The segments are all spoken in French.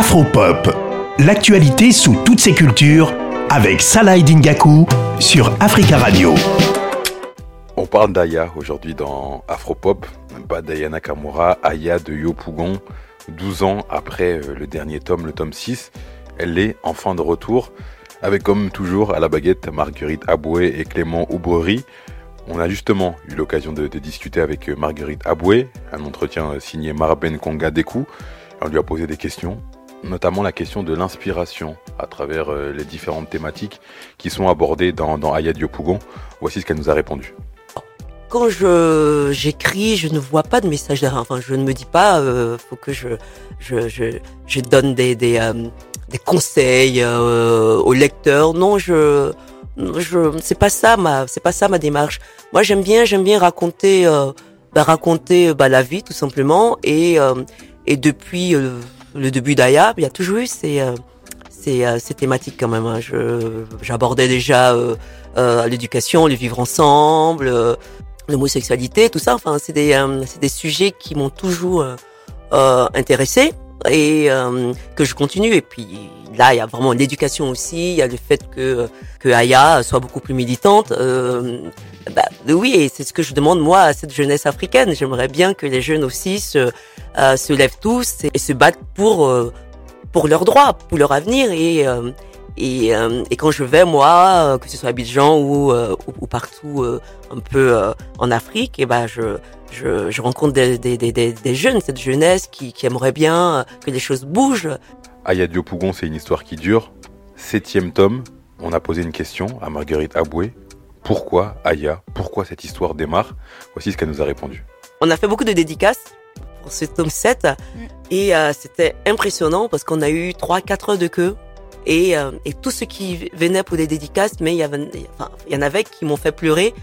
Afropop, l'actualité sous toutes ses cultures avec Salah Dingaku sur Africa Radio. On parle d'Aya aujourd'hui dans Afropop, pas d'Aya Nakamura, Aya de Yopougon, 12 ans après euh, le dernier tome, le tome 6. Elle est enfin de retour, avec comme toujours à la baguette Marguerite Aboué et Clément Oubrerie. On a justement eu l'occasion de, discuter avec euh, Marguerite Aboué, un entretien euh, signé Maraben Konga Dekou. On lui a posé des questions, notamment la question de l'inspiration à travers euh, les différentes thématiques qui sont abordées dans, dans Aya Diopougon. Voici ce qu'elle nous a répondu. Quand je j'écris, je ne vois pas de message derrière. Enfin, je ne me dis pas, euh, faut que je je, je, je donne des des, des conseils euh, aux lecteurs. Non, je je c'est pas ça ma c'est pas ça ma démarche. Moi j'aime bien j'aime bien raconter euh, bah, raconter bah, la vie tout simplement et euh, et depuis euh, le début d'Aya il y a toujours eu ces ces, ces thématiques quand même. Hein. Je j'abordais déjà l'éducation, le vivre ensemble, l'homosexualité, tout ça. Enfin c'est des c'est des sujets qui m'ont toujours intéressé et que je continue et puis là, il y a vraiment l'éducation aussi, il y a le fait que que Aya soit beaucoup plus militante. Euh, bah, oui, et c'est ce que je demande moi à cette jeunesse africaine. J'aimerais bien que les jeunes aussi se euh, se lèvent tous et, se battent pour euh, pour leurs droits, pour leur avenir et euh, et, euh, et, quand je vais moi, que ce soit à Abidjan ou, ou, partout un peu en Afrique, et ben je, je, je rencontre des, des, des, des, jeunes, cette jeunesse qui, qui aimerait bien que les choses bougent, Aya Diopougon, c'est une histoire qui dure. Septième tome, on a posé une question à Marguerite Aboué. Pourquoi Aya Pourquoi cette histoire démarre? Voici ce qu'elle nous a répondu. On a fait beaucoup de dédicaces pour ce tome 7 mm. et euh, c'était impressionnant parce qu'on a eu 3-4 heures de queue et, euh, et tous ceux qui venaient pour des dédicaces, mais il y, avait, il y en avait qui m'ont fait pleurer.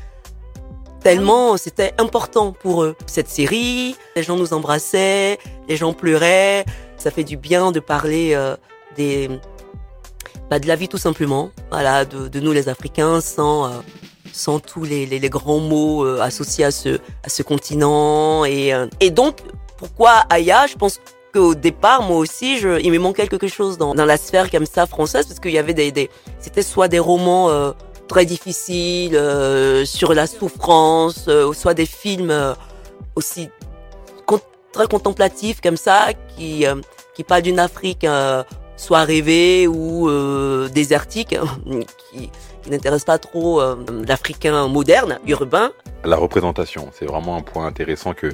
Tellement c'était important pour eux. Cette série, les gens nous embrassaient, les gens pleuraient, ça fait du bien de parler euh, des bah, de la vie tout simplement, voilà, de, de nous les Africains sans euh, sans tous les, les, grands mots euh, associés à ce à ce continent. Et et donc pourquoi Aya? Je pense qu'au départ moi aussi il me manquait quelque chose dans la sphère comme ça française parce qu'il y avait des, c'était soit des romans très difficiles sur la souffrance, soit des films aussi très contemplatif comme ça, qui euh, qui parle d'une Afrique euh, soit rêvée ou euh, désertique, qui, qui n'intéresse pas trop l'Africain moderne, urbain. La représentation, c'est vraiment un point intéressant que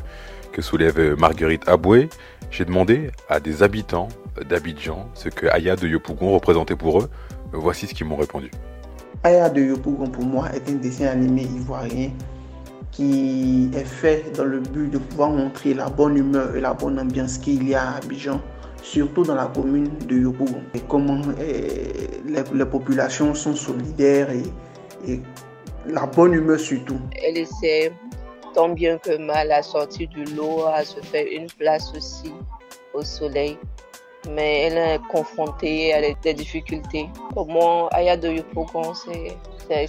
que soulève Marguerite Aboué. J'ai demandé à des habitants d'Abidjan ce que Aya de Yopougon représentait pour eux. Voici ce qu'ils m'ont répondu. Aya de Yopougon pour moi est un dessin animé ivoirien qui est fait dans le but de pouvoir montrer la bonne humeur et la bonne ambiance qu'il y a à Abidjan, surtout dans la commune de Yopougon. Et comment eh, les, populations sont solidaires et, la bonne humeur surtout. Elle essaie tant bien que mal à sortir du lot, à se faire une place aussi au soleil. Mais elle est confrontée à des difficultés. Pour moi, Aya de Yopougon, c'est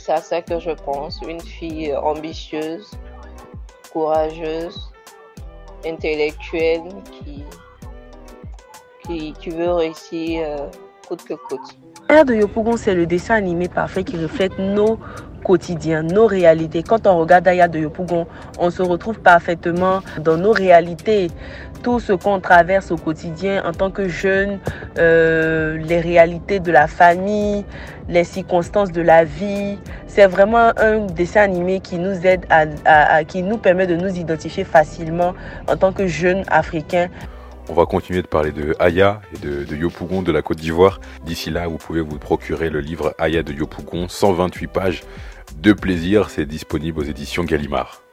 à ça que je pense. Une fille ambitieuse, courageuse, intellectuelle, qui, qui, qui veut réussir euh, coûte que coûte. Air de Yopougon, c'est le dessin animé parfait qui reflète nos quotidiens, nos réalités. Quand on regarde Aya de Yopougon, on se retrouve parfaitement dans nos réalités. Tout ce qu'on traverse au quotidien en tant que jeune, euh, les réalités de la famille, les circonstances de la vie. C'est vraiment un dessin animé qui nous aide à, qui nous permet de nous identifier facilement en tant que jeunes africains. On va continuer de parler de Aya et de Yopougon de la Côte d'Ivoire. D'ici là, vous pouvez vous procurer le livre Aya de Yopougon, 128 pages de plaisir. C'est disponible aux éditions Gallimard.